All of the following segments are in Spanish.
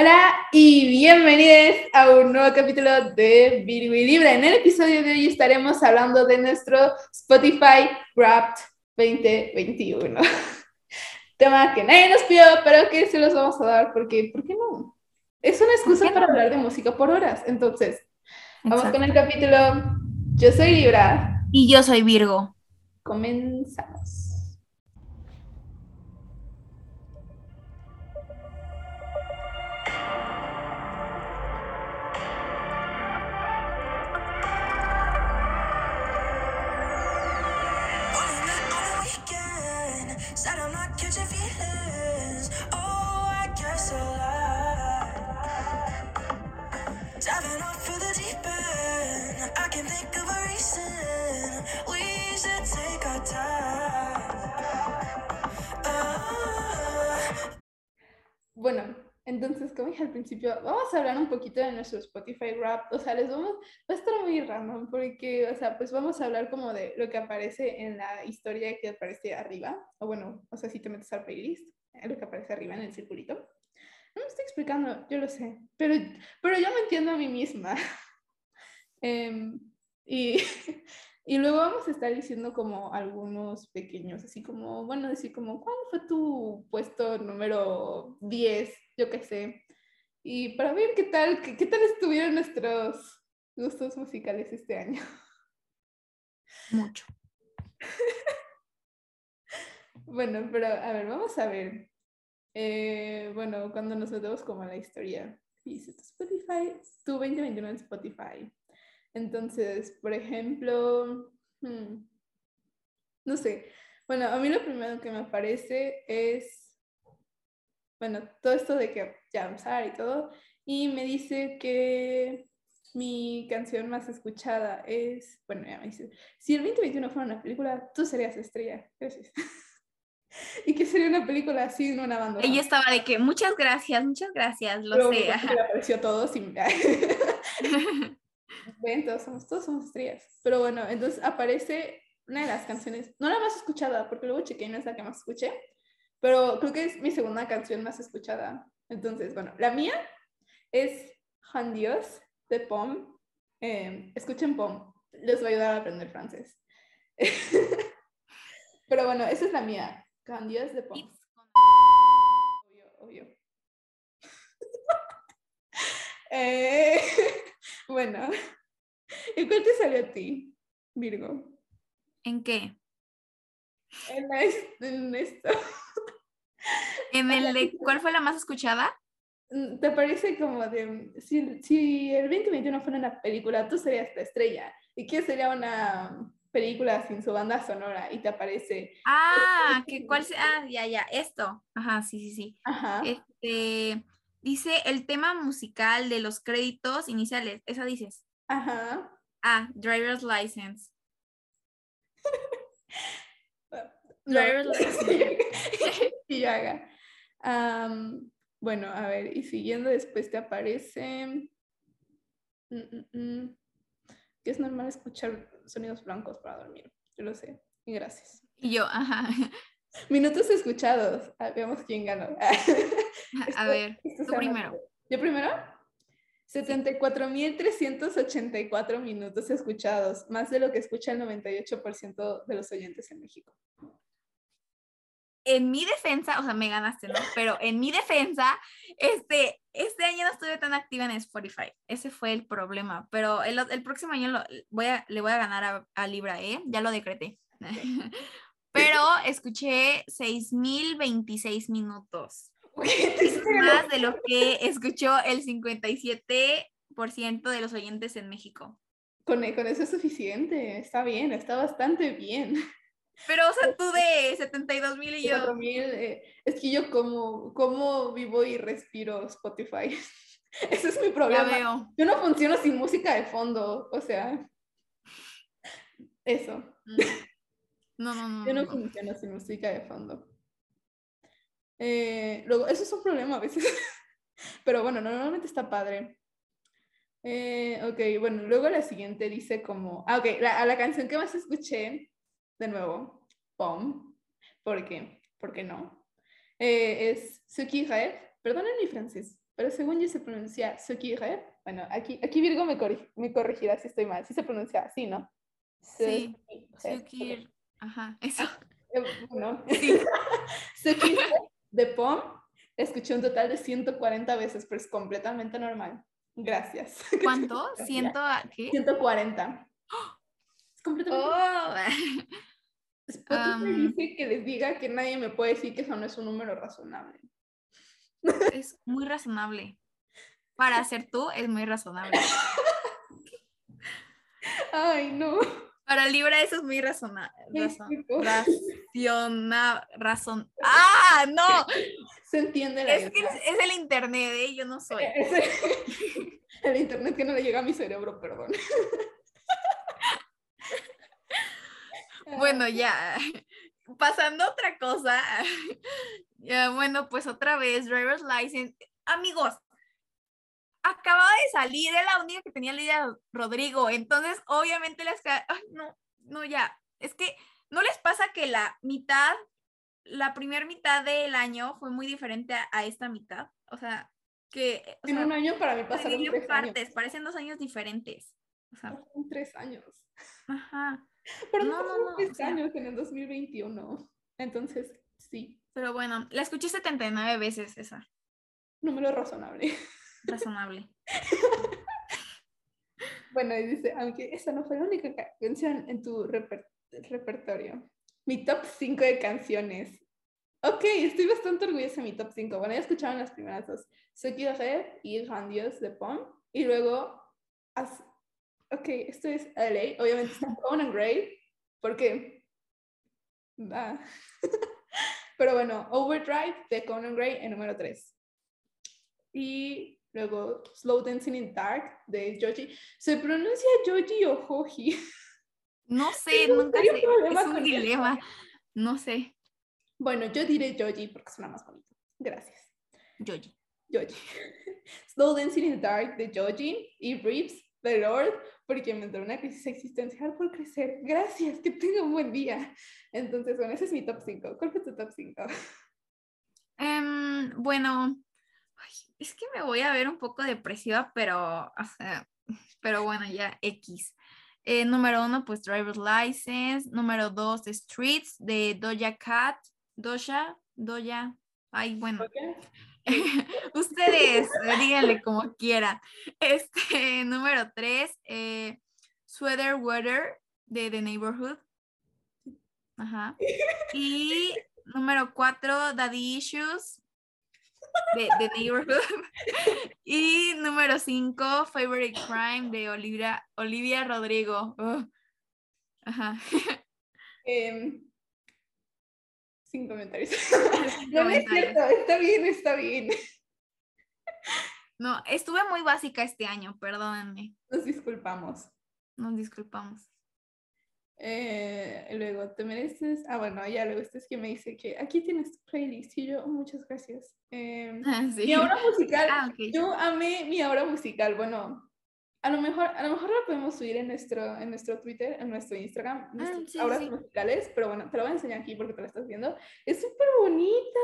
Hola y bienvenidos a un nuevo capítulo de Virgo y Libra. En el episodio de hoy estaremos hablando de nuestro Spotify Wrapped 2021. Tema que nadie nos pidió, pero que se los vamos a dar porque, ¿por qué no? Es una excusa para hablar de música por horas. Entonces, vamos con el capítulo. Yo soy Libra. Y yo soy Virgo. Comenzamos. Bueno, entonces, como dije al principio, vamos a hablar un poquito de nuestro Spotify Rap. O sea, les vamos, va a estar muy random porque, o sea, pues vamos a hablar como de lo que aparece en la historia que aparece arriba. O bueno, o sea, si te metes al playlist, eh, lo que aparece arriba en el circulito. No me estoy explicando, yo lo sé, pero, pero yo me entiendo a mí misma. Em, y, y luego vamos a estar diciendo como algunos pequeños, así como, bueno, decir como, ¿cuál fue tu puesto número 10? Yo qué sé. Y para ver qué tal, qué, qué tal estuvieron nuestros gustos musicales este año. Mucho. bueno, pero a ver, vamos a ver. Eh, bueno, cuando nos metemos como a la historia. Dice tu Spotify, tu 2021 en Spotify. Entonces, por ejemplo, hmm, no sé. Bueno, a mí lo primero que me aparece es, bueno, todo esto de que ya usar y todo, y me dice que mi canción más escuchada es, bueno, ya me dice, si el 2021 fuera una película, tú serías estrella. Gracias. y que sería una película así en una banda. Ella estaba de que muchas gracias, muchas gracias, lo sé. Le apareció todo sin... Ven, todos somos, todos somos estrellas. Pero bueno, entonces aparece una de las canciones, no la más escuchada, porque luego chequeé no es la que más escuché, pero creo que es mi segunda canción más escuchada. Entonces, bueno, la mía es Han Dios de Pom. Eh, escuchen Pom, les va a ayudar a aprender francés. pero bueno, esa es la mía, Han Dios de Pom. Obvio, obvio. eh, bueno, ¿y cuál te salió a ti, Virgo? ¿En qué? En, esto. ¿En el de cuál fue la más escuchada? Mm, ¿Te parece como de, si, si el 2021 fuera una película, tú serías la estrella? ¿Y qué sería una película sin su banda sonora? Y te aparece... Ah, que cuál Ah, ya, ya, esto. Ajá, sí, sí, sí. Ajá. Este... Dice el tema musical de los créditos iniciales. Esa dices. Ajá. Ah, driver's license. driver's license. y haga. bueno, a ver, y siguiendo después te aparece. Mm, mm, mm, que es normal escuchar sonidos blancos para dormir. Yo lo sé. Y gracias. Y yo, ajá. Minutos escuchados. Ah, veamos quién ganó. A ver, tú primero. ¿Yo primero? 74.384 minutos escuchados, más de lo que escucha el 98% de los oyentes en México. En mi defensa, o sea, me ganaste, ¿no? Pero en mi defensa, este, este año no estuve tan activa en Spotify. Ese fue el problema. Pero el, el próximo año lo, voy a, le voy a ganar a, a Libra, ¿eh? Ya lo decreté. Pero escuché 6.026 minutos. Más de lo que escuchó el 57% de los oyentes en México. Con, con, eso es suficiente, está bien, está bastante bien. Pero, o sea, tú de 72 mil y yo. Eh, es que yo como, como vivo y respiro Spotify. Ese es mi problema. Yo no funciono sin música de fondo, o sea, eso. Mm. No, no, no. Yo no, no funciono sin música de fondo. Eh, luego, eso es un problema a veces. Pero bueno, normalmente está padre. Eh, ok, bueno, luego la siguiente dice como, ah, ok, la, la canción que más escuché, de nuevo, POM, ¿por qué? ¿Por qué no? Eh, es Suki Red, perdonen mi francés, pero según yo se pronuncia Sukire. Bueno, aquí, aquí Virgo me, me corregirá si estoy mal. Sí se pronuncia así, ¿no? Sí, Sukire. Ajá, eso. Eh, bueno, sí. Sukire de POM escuché un total de 140 veces, pero es completamente normal. Gracias. ¿Cuánto? ¿Ciento qué? 140. Es completamente oh. Spotify um, dice que les diga que nadie me puede decir que eso no es un número razonable. Es muy razonable. Para ser tú, es muy razonable. Ay, no. Para Libra eso es muy razonable. razón. ¡Ah! ¡No! Se entiende la Es que es el internet, ¿eh? Yo no soy. el internet que no le llega a mi cerebro, perdón. Bueno, ya. Pasando a otra cosa. Ya, bueno, pues otra vez, driver's license. Amigos, acaba de salir, era la única que tenía Lidia Rodrigo. Entonces, obviamente las. Ay, no, no, ya. Es que no les pasa que la mitad, la primera mitad del año fue muy diferente a, esta mitad. O sea, que. en un año para mí pasaron tres partes, parecen dos años diferentes. O sea, son tres años. Ajá. Pero no, no, no. Tres años en el 2021. Entonces, sí. Pero bueno, la escuché 79 veces esa. Número razonable. Razonable. bueno, y dice, aunque esa no fue la única canción en tu repertorio. Mi top 5 de canciones. Ok, estoy bastante orgullosa de mi top 5. Bueno, ya escucharon las primeras dos. Ce qui y Grandiose de Pom. Y luego, ok, esto es LA. Obviamente está Conan Gray. Porque... Ah. Pero bueno, Overdrive de Conan Gray en número 3. Y luego Slow Dancing in Dark de Joji. ¿Se pronuncia Joji o Joji? No sé, nunca sé. Es un dilema. No sé. Bueno, yo diré Joji porque suena más bonito. Gracias. Joji. Joji. Slow Dancing in the Dark de Joji y Briefs The Lord porque me entró una crisis existencial por crecer. Gracias, que tenga un buen día. Entonces, bueno, ese es mi top 5. ¿Cuál fue tu top 5? Em, bueno, es que me voy a ver un poco depresiva, pero, o sea, pero bueno, ya X. Eh, número uno, pues Driver's License. Número dos, Streets de Doja Cat. Doja, Doja. Ay, bueno. Ustedes, díganle como quieran. Este, número tres, eh, Sweater Weather de The Neighborhood. Ajá. Y número cuatro, Daddy Issues de Neighborhood. y número cinco, Favorite Crime de Olivia, Olivia Rodrigo. Ajá. Em, sin comentarios. no, es cierto, está bien, está bien. No, estuve muy básica este año, perdónenme. Nos disculpamos. Nos disculpamos. Eh, luego, te mereces. Ah, bueno, ya luego este es que me dice que aquí tienes tu playlist. Y yo, muchas gracias. Em, mi obra musical. Ah, yo amé mi obra musical. Bueno, a lo mejor, a lo mejor lo podemos subir en nuestro, en nuestro Twitter, en nuestro Instagram, ah, obras musicales, pero bueno, te lo voy a enseñar aquí porque te lo estás viendo. Es súper bonita.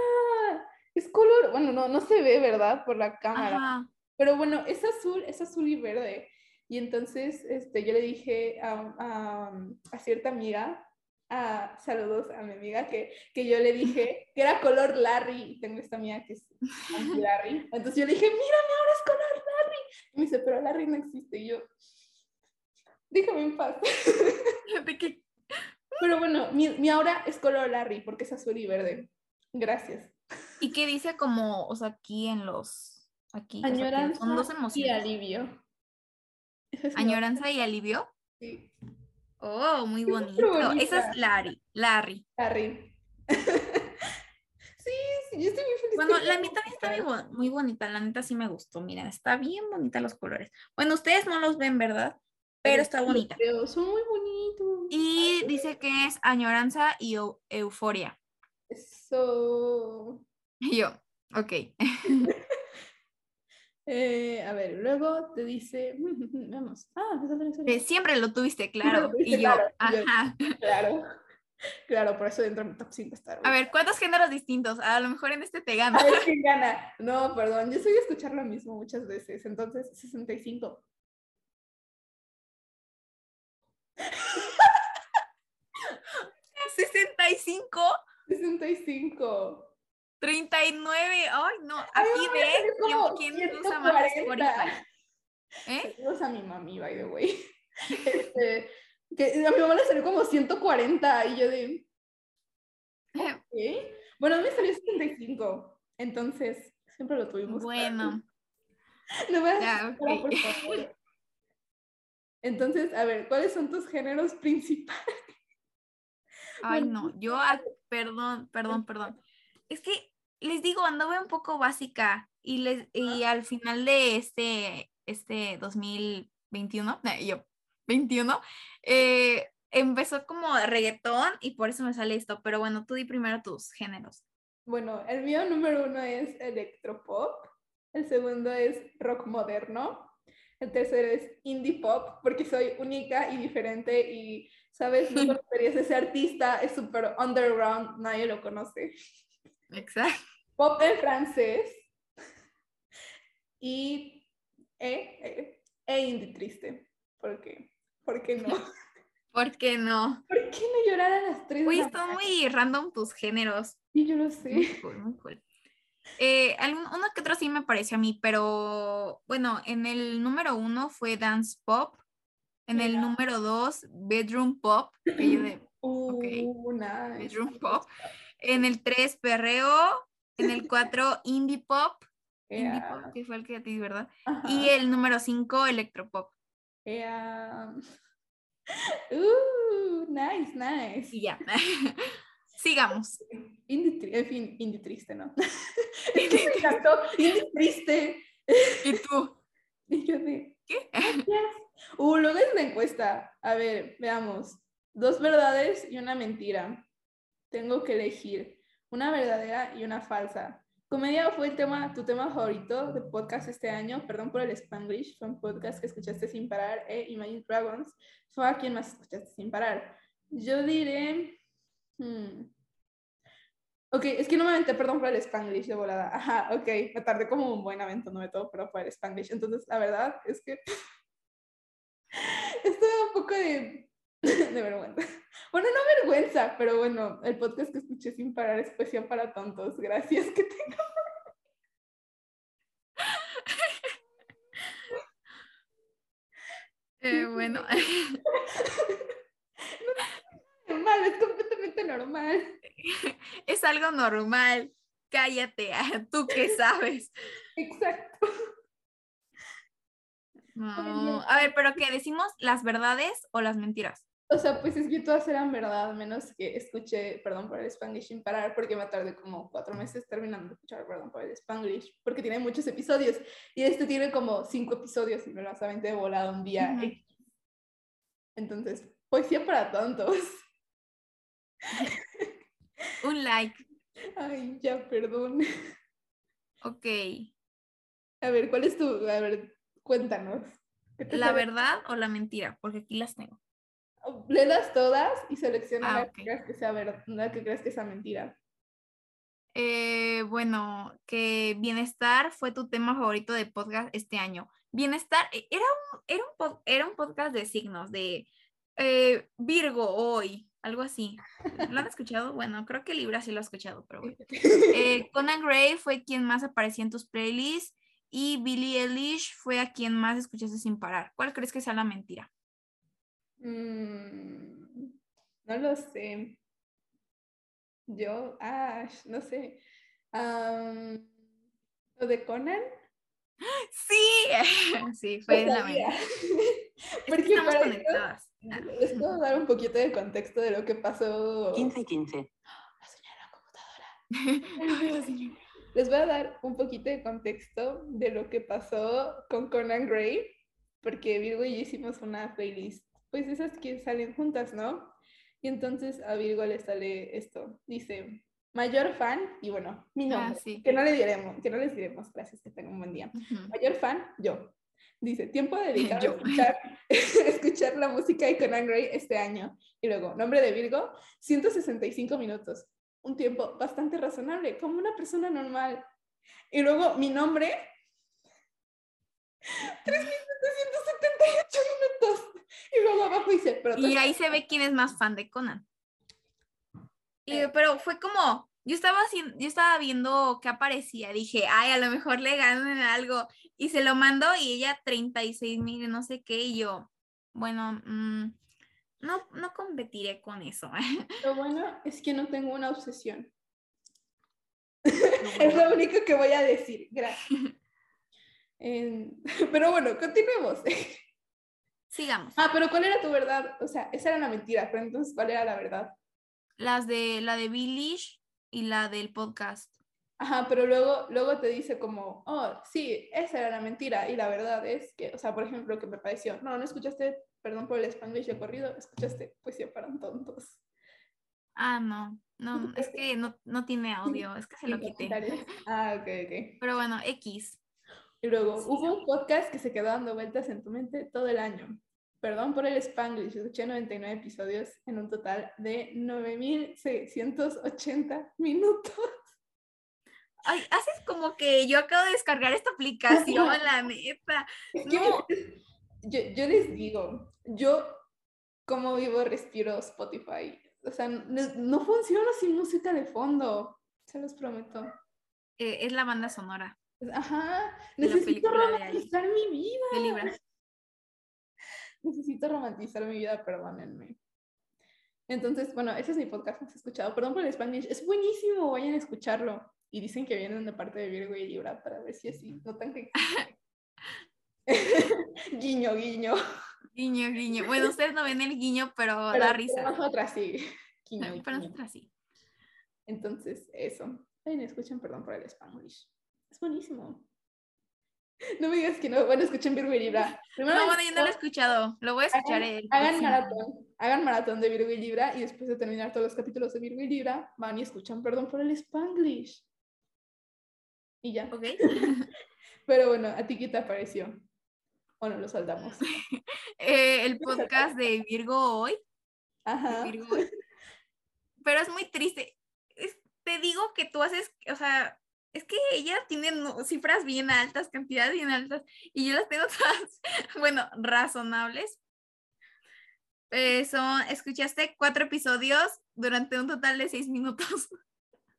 Es color, bueno, no, no se ve, ¿verdad? Por la cámara. Pero bueno, es azul, es azul y verde. Y entonces este, yo le dije a, a, a cierta amiga, a, saludos a mi amiga, que, que yo le dije que era color Larry. Tengo esta amiga que es Larry. Entonces yo le dije, mírame, ahora es color Larry. Y me dice, pero Larry no existe. Y yo, déjame en paz. Pero bueno, mi, mi ahora es color Larry porque es azul y verde. Gracias. ¿Y qué dice como, o sea, aquí en los, aquí? Añoranza son dos emociones. y alivio. ¿Añoranza y alivio? Sí. Oh, muy bonito. Esa es Larry. Larry. Larry. sí, sí, yo estoy muy feliz. Bueno, la mitad está muy, bonita. La neta sí me gustó. Miren, está bien bonita los colores. Bueno, ustedes no los ven, ¿verdad? Pero está bonita. Pero son muy bonitos. Y dice que es añoranza y euforia. Eso. Y yo, ok. Eh, a ver, luego te dice, vamos, ah, siempre lo tuviste claro. y yo, ajá. claro. Claro, por eso dentro de mi top 5 está. A ver, ¿cuántos géneros distintos? A lo mejor en este te gana. A ver quién gana. No, perdón, yo soy de escuchar lo mismo muchas veces, entonces 65. ¿65? 65. 39. Ay, no. Aquí ves quién, quién usa más Spotify. ¿Eh? Saludos a mi mami, by the way. Este, que a mi mamá le salió como 140 y yo de... ¿qué? Bueno, a mí me salió 75, entonces siempre lo tuvimos. Bueno. No me ya, okay. por favor. Entonces, a ver, ¿cuáles son tus géneros principales? Ay, no, yo, perdón, perdón, perdón. Es que les digo, andaba un poco básica y, les, y al final de este, este 2021, yo, 21, eh, empezó como reggaetón y por eso me sale esto, pero bueno, tú di primero tus géneros. Bueno, el mío número uno es electropop, el segundo es rock moderno, el tercero es indie pop, porque soy única y diferente y, ¿sabes? No conocerías ese artista, es súper underground, nadie lo conoce. Exacto. Pop en francés y e, e, e indie triste, porque ¿Por qué no? ¿Por qué no? ¿Por qué no llorar a las tres? Uy, están muy random tus géneros. Sí, yo lo sé. Muy cool, muy cool. Eh, uno que otro sí me pareció a mí, pero bueno, en el número uno fue Dance Pop, en el número dos, Bedroom Pop, que yo de, uh, nice. Bedroom Pop, en el tres, Perreo, en el cuatro, Indie Pop, Indie Pop, que fue el que a ti, ¿verdad? Y el número cinco, Electropop. Yeah. Uh, nice, nice. Y ya. Sigamos. en fin, indie triste, ¿no? es que me encantó, indie triste. ¿Y tú? Y yo de, ¿qué? Uh, luego es la encuesta. A ver, veamos. Dos verdades y una mentira. Tengo que elegir una verdadera y una falsa. Comedia fue el tema, tu tema favorito de podcast este año. Perdón por el Spanglish, fue un podcast que escuchaste sin parar. E Imagine Dragons fue a quien más escuchaste sin parar. Yo diré. Hmm, ok, es que no me aventé, perdón por el Spanglish de volada. Ajá, ok, me tardé como un buen aventándome todo, pero fue el Spanglish. Entonces, la verdad es que. Estoy un poco de, de vergüenza. Bueno, no vergüenza, pero bueno, el podcast que escuché sin parar es poesía para tontos. Gracias, que tengo. Eh, bueno. normal, es completamente normal. Es algo normal. Cállate, tú qué sabes. Exacto. No. A ver, pero ¿qué decimos las verdades o las mentiras? O sea, pues es que todas eran verdad, menos que escuché, perdón por el Spanglish sin parar, porque me tardé como cuatro meses terminando de escuchar, perdón por el Spanglish, porque tiene muchos episodios. Y este tiene como cinco episodios y me lo de volado un día. Entonces, poesía para tontos. un like. Ay, ya, perdón. Ok. A ver, ¿cuál es tu? A ver, cuéntanos. ¿La verdad o la mentira? Porque aquí las tengo léelas todas y selecciona ah, la, que creas que sea verdad, la que creas que sea mentira. Eh, bueno, que bienestar fue tu tema favorito de podcast este año. Bienestar eh, era un, era un, era un podcast de signos, de eh, Virgo hoy, algo así. ¿Lo han escuchado? Bueno, creo que Libra sí lo ha escuchado, pero bueno. Conan Gray fue quien más aparecía en tus playlists y Billie Eilish fue a quien más escuchaste sin parar. ¿Cuál crees que sea la mentira? Mm, no lo sé. Yo, ah, no sé. ¿Lo de Conan? Sí, sí, fue la mía. Porque estamos conectadas. les puedo dar un poquito de contexto de lo que pasó. 15 y 15. La computadora. les voy a dar un poquito de contexto de lo que pasó con Conan Gray, porque Virgo y yo hicimos una playlist pues esas que salen juntas, ¿no? Y entonces a Virgo le sale esto, dice, mayor fan, y bueno, mi ah, nombre, que no le diremos, que no les diremos, gracias, que tengan un buen día. Mayor fan, yo. Dice, tiempo dedicado a escuchar, escuchar la música de Conan Gray este año. Y luego, nombre de Virgo, 165 minutos. Un tiempo bastante razonable, como una persona normal. Y luego, mi nombre, 3.778 minutos. Y luego abajo dice, pero... Y ahí se ve quién es más fan de Conan. Y, pero fue como, yo estaba, haciendo, yo estaba viendo qué aparecía, dije, ay, a lo mejor le ganan algo, y se lo mandó y ella 36 mil, no sé qué, y yo, bueno, mm, no, no competiré con eso. Lo bueno es que no tengo una obsesión. es lo único que voy a decir, gracias. pero bueno, continuemos. Sigamos. Ah, pero ¿cuál era tu verdad? O sea, esa era una mentira, pero entonces, ¿cuál era la verdad? Las de la de Billish y la del podcast. Ajá, pero luego, luego te dice como, oh, sí, esa era la mentira y la verdad es que, o sea, por ejemplo, que me pareció, no, no escuchaste, perdón por el español de corrido, escuchaste poesía para tontos. Ah, no, no, es que no, no tiene audio, es que se lo quité. Ah, ok, ok. Pero bueno, X. Y luego, hubo un podcast que se quedó dando vueltas en tu mente todo el año. Perdón por el Spanglish, escuché 99 episodios en un total de 9.680 minutos. Ay, haces como que yo acabo de descargar esta aplicación, la neta. yo, yo, les digo, yo como vivo respiro Spotify. O sea, no, funciona sin música de fondo, se los prometo. Eh, es la banda sonora. Ajá, necesito romantizar mi vida. Necesito romantizar mi vida, perdónenme. Entonces, bueno, ese es mi podcast has escuchado. Perdón por el Spanish, es buenísimo, vayan a escucharlo. Y dicen que vienen de parte de Virgo y Libra para ver si así notan que. guiño, guiño. Guiño, guiño. Bueno, ustedes no ven el guiño, pero, da risa. Nosotras sí. Guiño, pero nosotras sí. Entonces, eso. Vayan, escuchen, perdón por el Spanish. Es buenísimo. No me digas que no. Bueno, escuchen Virgo y Libra. no, bueno, yo no lo he escuchado. Lo voy a escuchar. Hagan, hagan maratón. Hagan maratón de Virgo y Libra y después de terminar todos los capítulos de Virgo y Libra, van y escuchan Perdón por el Spanglish. Y ya. Ok. Pero bueno, ¿a ti qué te pareció? Bueno, lo saldamos. Eh, el podcast de Virgo hoy. Ajá. Pero es muy triste. te digo que tú haces, o sea, es que ella tiene cifras bien altas, cantidades bien altas, y yo las tengo todas, bueno, razonables. Eh, son, escuchaste cuatro episodios durante un total de seis minutos.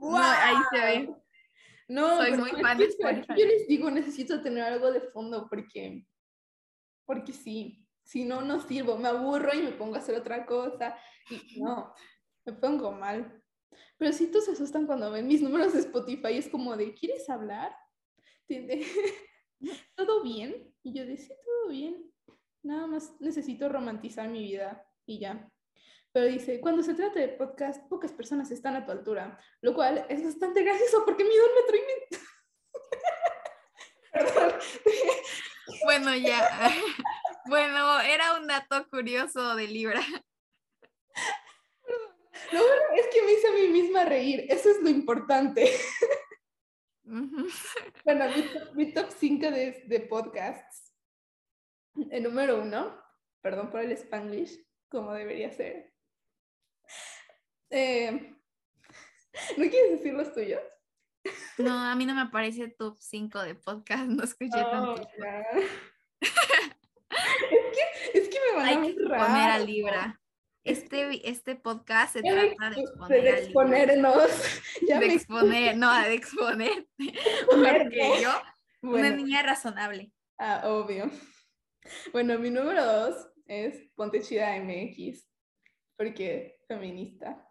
¡Wow! ahí se ve. No, soy muy fan de Yo les digo, necesito tener algo de fondo porque, porque sí, si no, no sirvo, me aburro y me pongo a hacer otra cosa y no, me pongo mal. Pero sí, todos se asustan cuando ven mis números de Spotify, es como de, ¿quieres hablar? ¿Todo bien? Y yo decía, todo bien, nada más necesito romantizar mi vida y ya. Pero dice, cuando se trata de podcast, pocas personas están a tu altura, lo cual es bastante gracioso porque mido un metro y medio. Perdón. Bueno, ya. Bueno, era un dato curioso de Libra. Lo bueno es que me hice a mí misma reír, eso es lo importante. Bueno, mi, top 5 de, de, podcasts. El número uno, perdón por el spanglish, como debería ser, eh, ¿No quieres decir los tuyos? No, a mí no me aparece top 5 de podcast, no escuché oh, tanto. es, que, es que me van Hay a que poner a Libra. Este, este podcast se trata de exponer de exponernos. Ya de exponer, no, de exponer. Porque yo, una niña razonable. Ah, obvio. Bueno, mi número dos es Ponte Chida MX, porque feminista.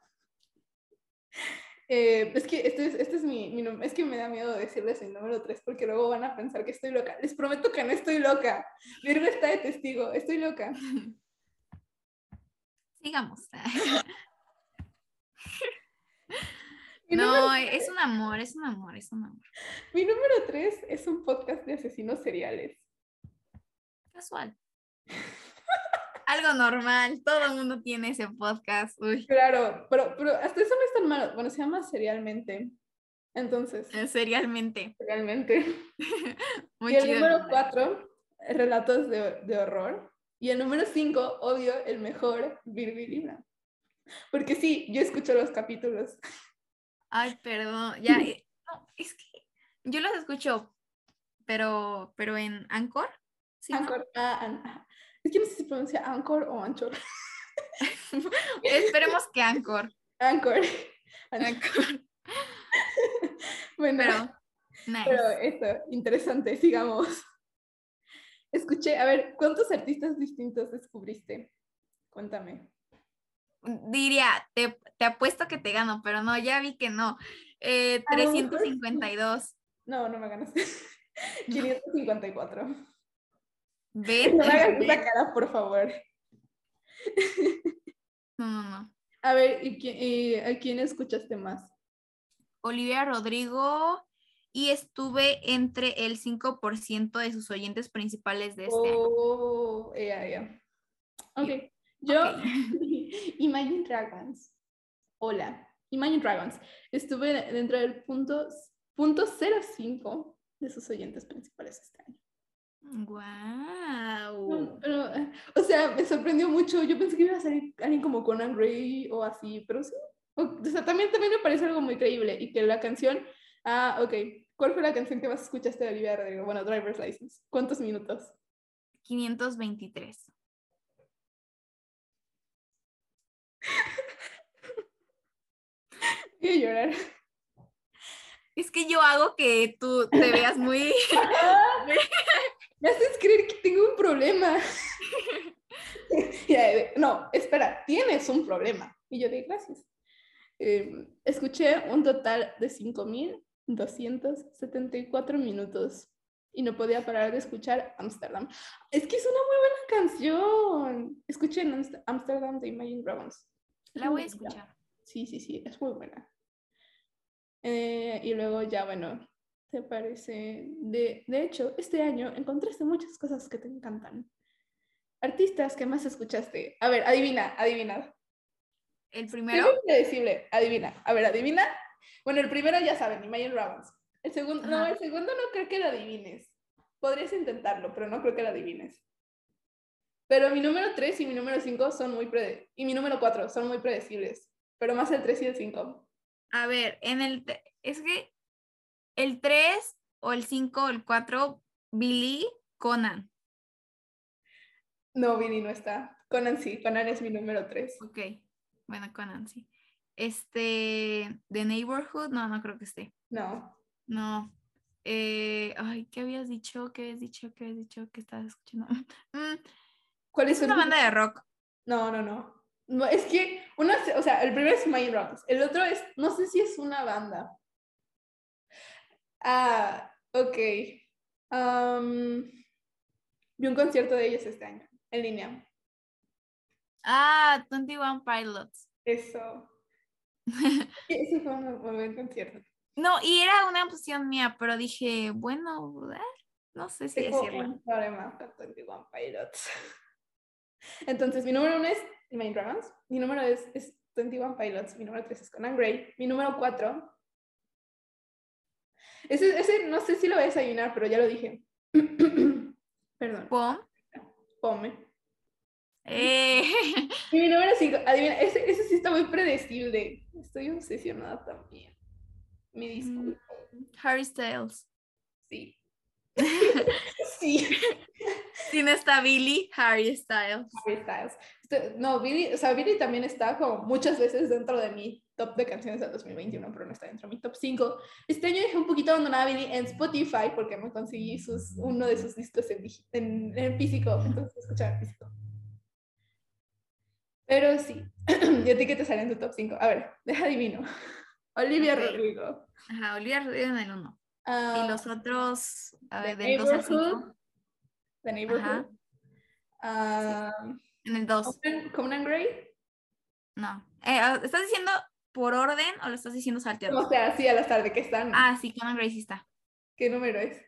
Eh, es que este es, este es mi, mi, es que me da miedo decirles el número 3 porque luego van a pensar que estoy loca. Les prometo que no estoy loca. Virgo está de testigo, estoy loca. Sigamos. no, es un amor, es un amor, es un amor. Mi número 3 es un podcast de asesinos seriales. Casual algo normal, todo el mundo tiene ese podcast. Claro, pero, pero hasta eso no es tan malo. Bueno, se llama Serialmente. Entonces, Eh, Serialmente. realmente. Muy y el chido. número. 4, relatos de, de horror. Y el número 5, obvio, el mejor, Virgo Libra. Porque sí, yo escucho los capítulos. Ay, perdón. Ya, eh, no, es que yo los escucho, pero, pero en Anchor. ¿sí? Anchor. ah, ah. Es que no sé si se pronuncia Anchor o Anchor. Esperemos que Anchor. Anchor. Anchor. Bueno, Pero, nice. pero esto, interesante, sigamos. Escuché, a ver, ¿cuántos artistas distintos descubriste? Cuéntame. Diría, te, te apuesto que te gano, pero no, ya vi que no. Eh, A lo mejor sí. 352. No, no me ganaste. 554. ¿Ven? No me hagas esa cara, por favor. No, no, no. A ver, ¿y, qui- y a quién escuchaste más? Olivia Rodrigo y estuve entre el 5% de sus oyentes principales de este año. Oh, ya, ya. Ok, yo, Ok. Imagine Dragons. Hola, Imagine Dragons. Estuve dentro del punto, punto 05 de sus oyentes principales este año. Wow. No, Pero, eh, o sea, me sorprendió mucho. Yo pensé que iba a salir alguien como Conan Gray o así, pero sí. O, o sea, también, también me parece algo muy creíble. Y que la canción. Ah, ok. ¿Cuál fue la canción que más escuchaste de Olivia Rodrigo? Bueno, Driver's License. ¿Cuántos minutos? 523. Voy a llorar. Es que yo hago que tú te veas muy... Me haces creer que tengo un problema. De- no, espera, tienes un problema. Y yo de gracias. Eh, escuché un total de 5.274 minutos y no podía parar de escuchar Amsterdam. Es que es una muy buena canción. Escuchen Amst- Amsterdam de Imagine Dragons. Es La voy a escuchar. Sí, sí, sí, es muy buena. Eh, y luego ya, bueno, te parece. De, de hecho, este año encontraste muchas cosas que te encantan. Artistas que más escuchaste. A ver, adivina, adivina. El Es primero, muy predecible, adivina. A ver, adivina. Bueno, el primero ya saben, Imagine Dragons. El segundo, no, el segundo no creo que lo adivines. Podrías intentarlo, pero no creo que lo adivines. Pero mi número 3 y mi número 5 son muy prede y mi número 4 son muy predecibles, pero más el 3 y el 5. a ver, en el... Es que el 3 o el 5 o el 4, Billy Conan. No, Vini no está. Conan sí, Conan es mi número 3. Ok, bueno, Conan, sí. Este, The Neighborhood, no, no creo que esté. No. No. Eh, ay, ¿qué habías dicho? ¿Qué habías dicho? ¿Qué habías dicho? ¿Qué estabas escuchando? Mm, ¿Cuál es es una el- banda de rock. No, no, no. No, es que uno, es- o sea, el primero es Imagine Dragons, el otro es, no sé si es una banda. Ah, ok. Vi un concierto de ellos este año, en línea. Ah, 21 Pilots. Eso. Ese fue un buen concierto. No, y era una opción mía, pero dije, bueno, eh, no sé si Tengo decirlo. un problema con 21 Pilots. Entonces, mi número uno es Imagine Dragons, mi número es, es 21 Pilots, mi número tres es Conan Gray, mi número cuatro. Ese, ese no sé si lo voy a desayunar, pero ya lo dije. Perdón, Pom. pome. Eh, Y mi número cinco, adivina, ese, ese sí está muy predecible. Estoy obsesionada también. Mi disculpa. Harry Styles. Sí. sí. Sin está Billy, Harry Styles. Harry Styles. No, Billy, o sea, Billy también está como muchas veces dentro de mi top de canciones del 2021, pero no está dentro de mi top 5. Este año dejé un poquito abandonada a Billy en Spotify porque me conseguí sus, uno de sus discos en, en físico, entonces escuchaba en físico. Pero sí, ¿y a ti qué te sale en tu top 5? A ver, deja adivino. Olivia Ok. Rodrigo. Ajá, Olivia Rodrigo en el 1. Ah, y los otros, a ver, del 2 al Neighborhood. 5. The Neighborhood. Ajá. Ah, En el 2. Conan, Gray. No. Eh, ah, ¿Estás diciendo por orden o lo estás diciendo salteado? O sea, así al azar, ¿de qué están? Ah, sí, Conan Gray sí está. ¿Qué número es?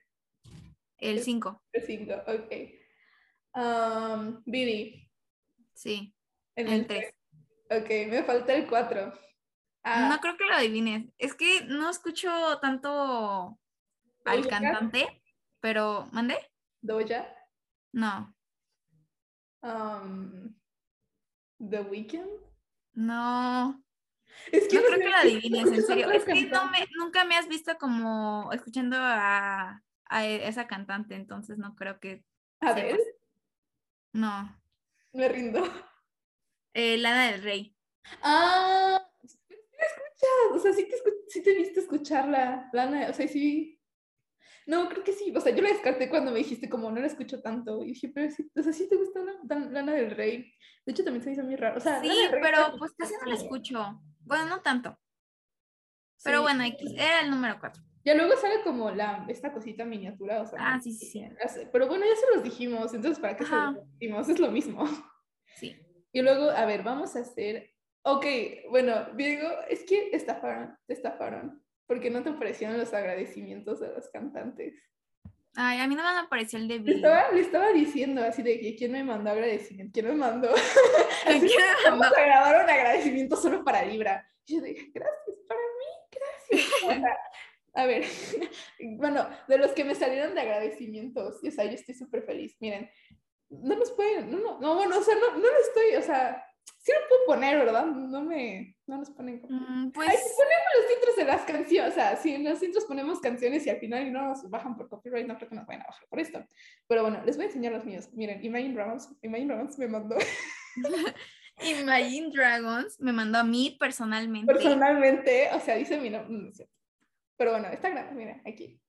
El Es- 5. El 5, ok. Um, Billy, Sí. En El el 3. 3. Ok, me falta el 4. Ah, No creo que lo adivines. Es que no escucho tanto al cantante, pero ¿mandé? Doja. No, um, The Weeknd. no. Es No creo que lo es que adivines, en serio. Es que no cantantes. me, nunca me has visto como escuchando a, a esa cantante, entonces no creo que. A ver, No. me rindo. Eh, Lana del Rey. Ah, sí la escuchas, o sea, sí te, sí te viste escucharla, Lana, o sea, sí. No, creo que sí, o sea, yo la descarté cuando me dijiste como no la escucho tanto, y dije, pero sí, o sea, sí te gusta la- tan- Lana del Rey. De hecho, también se hizo muy raro, o sea, Lana Sí, Rey pero pues casi no la escucho. Bueno, no tanto. Pero sí. bueno, era el número 4. Ya luego sale como la, esta cosita miniatura, o sea. Ah, sí, sí, sí. Pero bueno, ya se los dijimos, entonces, ¿para qué se los dijimos? Es lo mismo. Sí. Y luego, a ver, vamos a hacer. Ok, bueno, Diego, es que estafaron, te estafaron. Porque no te aparecieron los agradecimientos de los cantantes. Ay, a mí no me apareció el de Le estaba, le estaba diciendo así de que quién me mandó agradecimiento, quién me mandó. ¿Quién me Vamos a grabar un agradecimiento solo para Libra. Y yo dije, gracias para mí, gracias. O sea, a ver, bueno, de los que me salieron de agradecimientos, o sea, yo estoy súper feliz. Miren, no los pueden, no, no, no, bueno, o sea, no, no lo estoy, o sea, sí lo puedo poner, ¿verdad? No me, no nos ponen como... Mm, Ay, Pues si ponemos los intros de las canciones, o sea, si en los intros ponemos canciones y al final no nos bajan por copyright, no creo que nos vayan a bajar por esto. Pero bueno, les voy a enseñar los míos. Miren, Imagine Dragons, Imagine Dragons me mandó Imagine Dragons me mandó a mí personalmente. personalmente, o sea, dice mi nombre. Pero bueno, está grande, miren, aquí.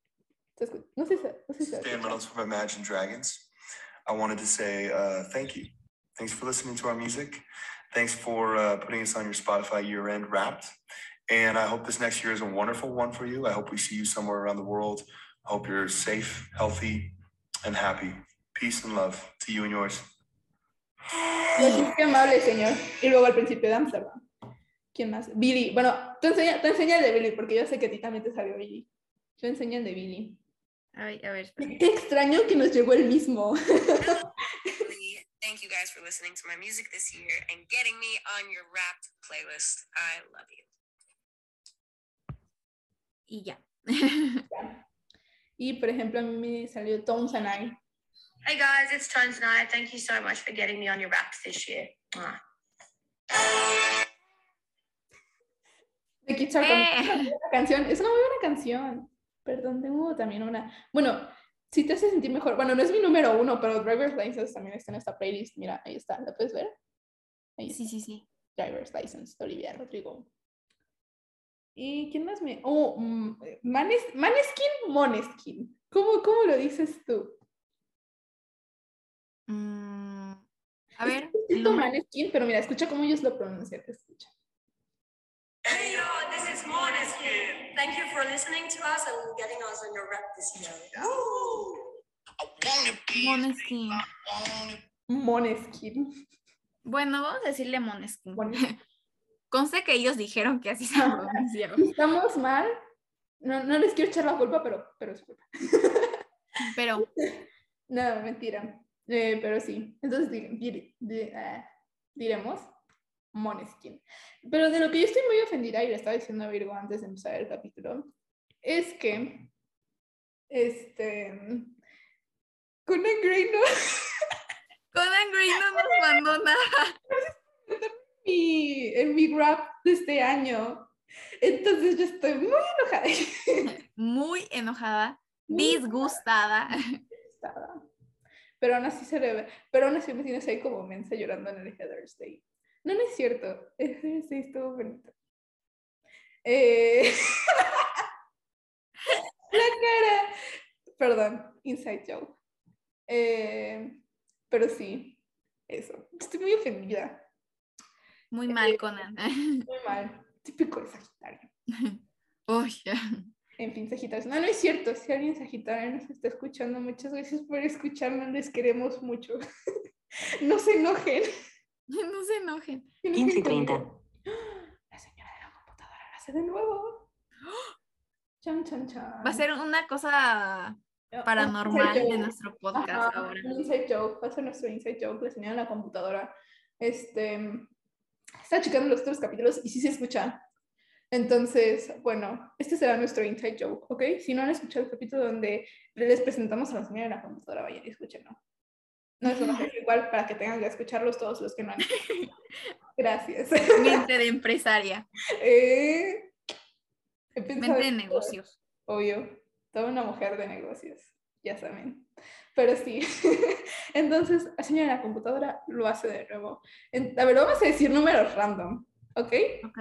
No sé si, no sé si. Reynolds from Imagine Dragons. I wanted to say uh, thank you. Thanks for listening to our music. Thanks for uh, putting us on your Spotify year end wrapped. And I hope this next year is a wonderful one for you. I hope we see you somewhere around the world. I hope you're safe, healthy, and happy. Peace and love to you and yours. Gracias, amable, señor. Y luego al principio de Amsterdam. ¿Quién más? Billy. Bueno, tú enseña, tú enseña el de Billy, porque yo sé que a ti también te salió Billy. Yo enseño el de Billy. Ay, a ver, espera. Qué extraño que nos llegó el mismo. Thank you guys for listening to my music this year and getting me on your wrapped playlist. I love you. y ya. Y por ejemplo, a mí me salió Tones and I. Hey guys, it's Tones and I. Thank you so much for getting me on your wrapped this year. Kids Are Eh. Buena canción. Es una muy buena canción. Perdón, tengo también una. Bueno, si te hace sentir mejor. Bueno, no es mi número uno, pero Driver's License también está en esta playlist. Mira, ahí está. ¿La puedes ver? Ahí está. Sí, sí, sí. Driver's License, de Olivia Rodrigo. ¿Y quién más me.? Oh, mm, Manes- Maneskin, Moneskin. ¿Cómo, ¿Cómo lo dices tú? Mm, a Es ver, el siento número. Maneskin, pero mira, escucha cómo ellos lo pronuncian. Escucha. Thank you for listening to us and getting us on your wrap this year. Moneskin. Moneskin. Bueno, vamos a decirle Moneskin. Moneskin. Conste que ellos dijeron que así se pronunciaba. Estamos mal. No, no les quiero echar la culpa, pero, pero es culpa. Pero, No, mentira. Eh, pero sí. Entonces di- di- di- ah, diremos Moneskin. Pero de lo que yo estoy muy ofendida, y le estaba diciendo a Virgo antes de empezar el capítulo, es que este Conan Gray no Conan Gray no nos mandó nada. mi, en mi rap de este año. Entonces yo estoy muy enojada. Muy enojada, Muy disgustada. Estaba. Pero aún así se le ve. Pero aún así me tienes ahí como mensa llorando en el Heather's Day. No, no es cierto. Day estuvo bonito. Eh... La cara. Perdón, inside joke. Eh, Pero sí, eso. Estoy muy ofendida. Muy mal, Conan. Muy mal. Típico de Sagitario. Uy, En fin, Sagitarios. No, no es cierto. Si alguien Sagitario nos está escuchando, muchas gracias por escucharnos. Les queremos mucho. no se enojen. no se enojen. Se 15 y enojen 30. conmigo. La señora de la computadora lo hace de nuevo. Chan, chan, chan. Va a ser una cosa paranormal de nuestro podcast Ajá, ahora. Un inside joke. Va a ser nuestro inside joke. La señora en la computadora. Este. Está checando los otros capítulos y sí se escucha. Entonces, bueno, este será nuestro inside joke, ¿ok? Si no han escuchado el capítulo donde les presentamos a la señora de la computadora, vayan y escúchenlo. No es una igual para que tengan que escucharlos todos los que no han. Gracias. Mente de empresaria. Eh, Mente de negocios. Obvio, toda una mujer de negocios, ya saben. Pero sí. Entonces, la señora la computadora lo hace de nuevo. A ver, vamos a decir números random, ¿ok? Ok.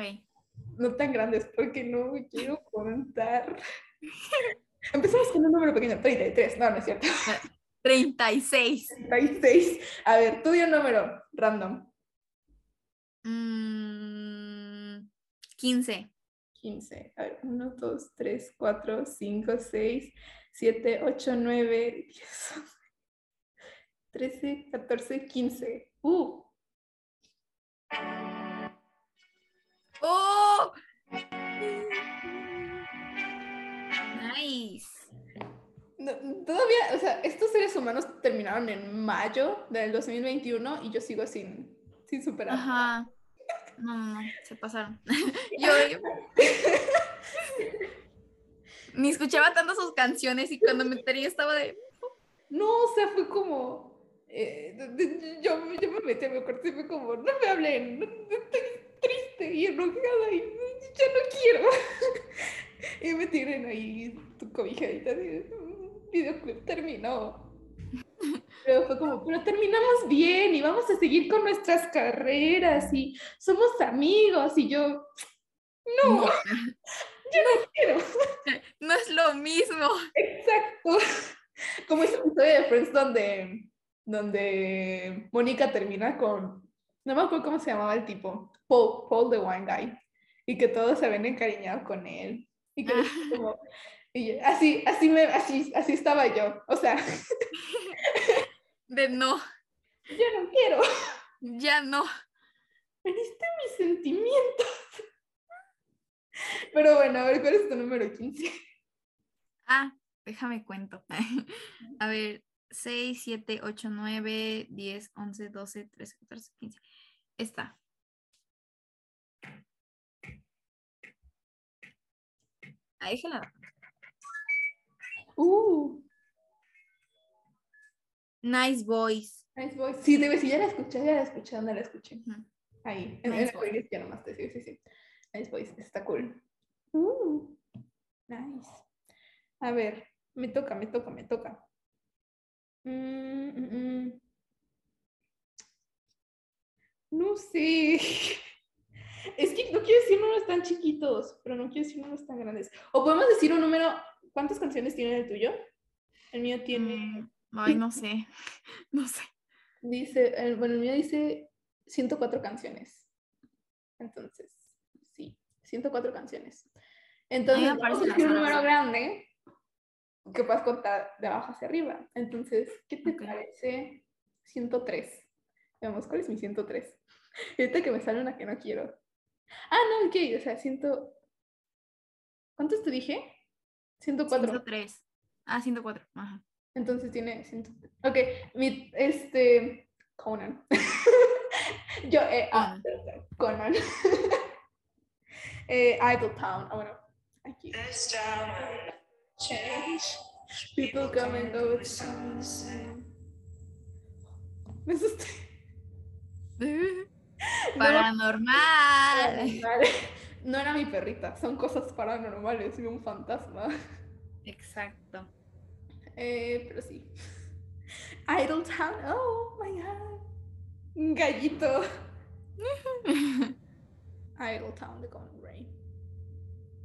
No tan grandes porque no me quiero contar. Empezamos con un número pequeño, 33. No, no es cierto. 36. 36. A ver, tú di un número random. Mm, 15. 15. A ver, 1, 2, 3, 4, 5, 6, 7, 8, 9, 10, 13, 14, 15. Uh, ¡Oh! Nice. No, todavía, o sea, estos seres humanos terminaron en mayo del 2021 y yo sigo sin, sin superar. Ajá. No, no, no, se pasaron. Yo, yo- ni escuchaba tanto sus canciones y cuando me enteré estaba de. No, o sea, fue como. eh, yo, yo me metí a mi cuarto y fue como, no me hablen, estoy triste y enojada y ya no quiero. y me tienen ahí tu cobijadita de "Mm, videoclip terminó. Pero fue como, pero terminamos bien y vamos a seguir con nuestras carreras y somos amigos y yo, no, yo no quiero. No es lo mismo. Exacto. Como ese episodio de Friends donde, donde Mónica termina con, no me acuerdo cómo se llamaba el tipo, Paul, Paul the Wine Guy, y que todos se ven encariñados con él. Y que es como, y así, así, me, así, así estaba yo. O sea, De no, yo no quiero. ya no. Veniste mis sentimientos. Pero bueno, a ver, ¿cuál es tu número 15? Ah, déjame cuento. A ver, 6, 7, 8, 9, 10, 11, 12, 13, 14, 15. Esta. Ahí déjala. Uh, Nice Boys. Nice Boys. Sí, debe si ya la escuché, ya la escuché, ¿dónde la escuché? Ahí, en, Nice en ya nomás te sí, sí, sí. Nice Boys, está cool. Uh, nice. A ver, me toca, me toca, me toca. Mm, mm, mm. No sé. Es que no quiero decir números tan chiquitos, pero no quiero decir números tan grandes. O podemos decir un número. ¿Cuántas canciones tiene el tuyo? El mío tiene. Mm, Ay, no sé. No sé. Dice, el- bueno, el mío dice 104 canciones. Entonces, sí, 104 canciones. Entonces, decir un número grande que puedas contar de abajo hacia arriba. Entonces, ¿qué te Ok. parece 103? Veamos, ¿cuál es mi 103? Ahorita que me sale una que no quiero. Ah, no, ok, o sea, 100... ¿Cuántos te dije? 104. 103. Ah, 104. Ajá. Entonces tiene 100. Ok, mi, este. Conan. Yo, eh, ah, Conan. eh, Idle Town. Ah, bueno, aquí. Change. People come and go. Me asusté. No, Paranormal. paranormal. No era mi perrita, son cosas paranormales, un fantasma. Exacto. Eh, pero sí. Idle Town, oh my god. Un gallito. Idle Town de Conan Gray.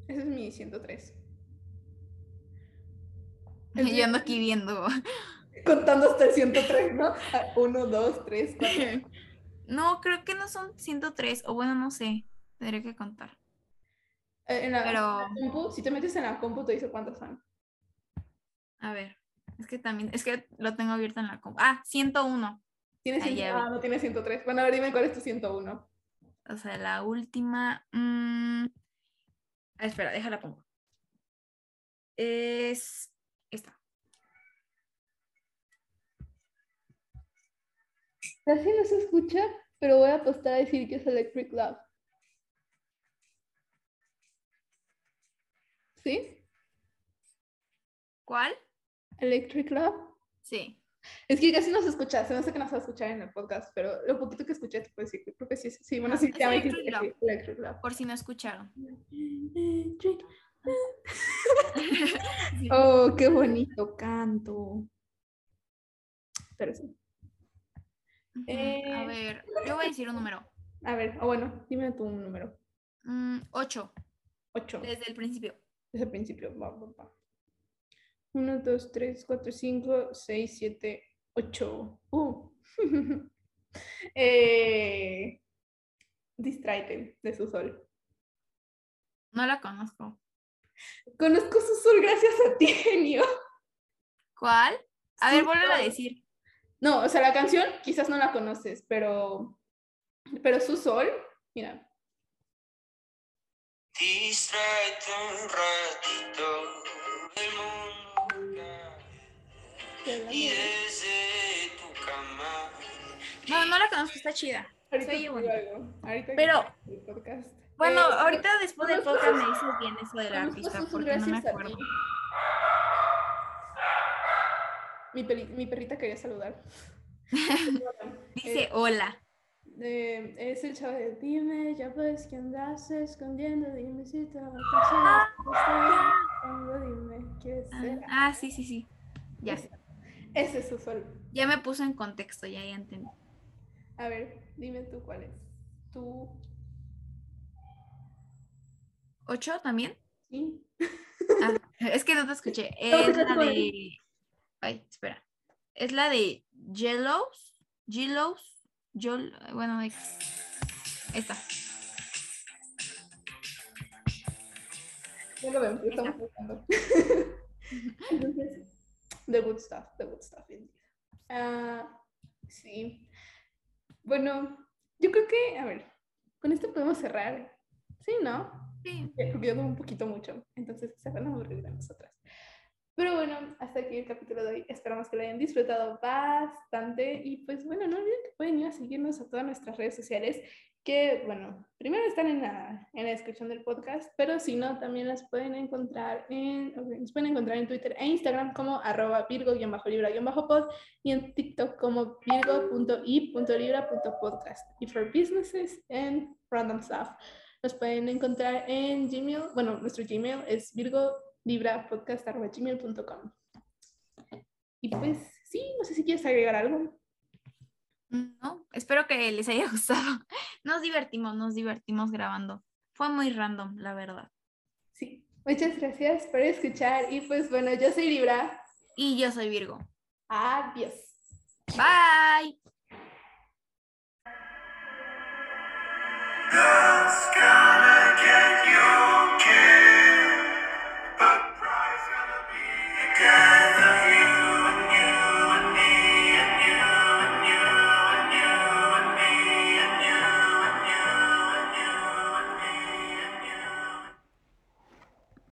Ese es mi 103. Es Yo ando aquí viendo. Contando hasta el 103, ¿no? 1, 2, 3, 4. No, creo que no son 103. O bueno, no sé. Tendré que contar. Eh, En la, Pero- en la compu, si te metes en la compu, te dice cuántos son. A ver. Es que también. Es que lo tengo abierto en la compu. Ah, 101. Tienes Ahí 100 ya vi. ah, no tiene 103. Bueno, a ver, dime cuál es tu 101. O sea, la última. mm, ah, espera, déjala pongo. Es esta. Casi no se escucha, pero voy a apostar a decir que es Electric Love. ¿Sí? ¿Cuál? Electric Love. Sí. Es que casi no se escucha, se me hace que no se va a escuchar en el podcast, pero lo poquito que escuché te puedo decir creo que sí, sí, bueno, Ah, sí, me Electric sí, Electric Love. Por si no escucharon. Electric- Sí. Oh, qué bonito canto. Pero sí. Ujú, eh, A ver, yo voy a decir un número. A ver, o bueno, dime tu número. Mm, ocho, 8. desde el principio. Desde el principio. Va, va, va. 1, 2, 3, 4, 5, 6, 7, 8. Uh. eh, Distráete de su sol. No la conozco. Conozco su sol gracias a ti, genio. ¿Cuál? A ver, vuelve a decir. No, o sea, la canción quizás no la conoces, pero, pero su sol, mira. Distráete un ratito, el mundo. Y desde tu cama. No, no la conozco, está chida. Ahorita bonito. algo. Ahorita Pero-. Bueno, Eh, ahorita después del podcast me dices bien eso del artista, porque no me acuerdo. Mi, mi perrita quería saludar. Dice Eh, hola. Eh, es el chavo de dime, ya ves que andas escondiendo, dime si te va Ah, a pasar. Dime, ¿qué Ah, será? Ah, sí, sí, sí. Ya. Ese es su sol. Ya me puso en contexto, ya, ya entendí. A ver, dime tú cuál es. Tú, ¿Ocho también? sí. Ah, es que no te escuché. Es la de. Ay, espera. Es la de Jellos. Jellos. Yol... Bueno. Esta. Ya lo ven, pero estamos buscando. Entonces, the good stuff, the good stuff. Ah, sí. Bueno, yo creo que, a ver, con esto podemos cerrar. Sí, ¿no? Sí. Porque yo un poquito mucho, entonces aburrir de nosotras. Pero bueno, hasta aquí el capítulo de hoy. Esperamos que lo hayan disfrutado bastante. Y pues bueno, no olviden que pueden ir a seguirnos a todas nuestras redes sociales. Que bueno, primero están en la, en la descripción del podcast, pero si no, también las pueden encontrar en, ok, las pueden encontrar en Twitter e Instagram como arroba virgo-libra-pod y en TikTok como virgo.i.libra.podcast. Y for businesses and random stuff. Nos pueden encontrar en Gmail. Bueno, nuestro Gmail es virgolibrapodcast.gmail.com. Y pues sí, no sé si quieres agregar algo. No, espero que les haya gustado. Nos divertimos, nos divertimos grabando. Fue muy random, la verdad. Sí. Muchas gracias por escuchar. Y pues bueno, yo soy Libra. Y yo soy Virgo. Adiós. Bye.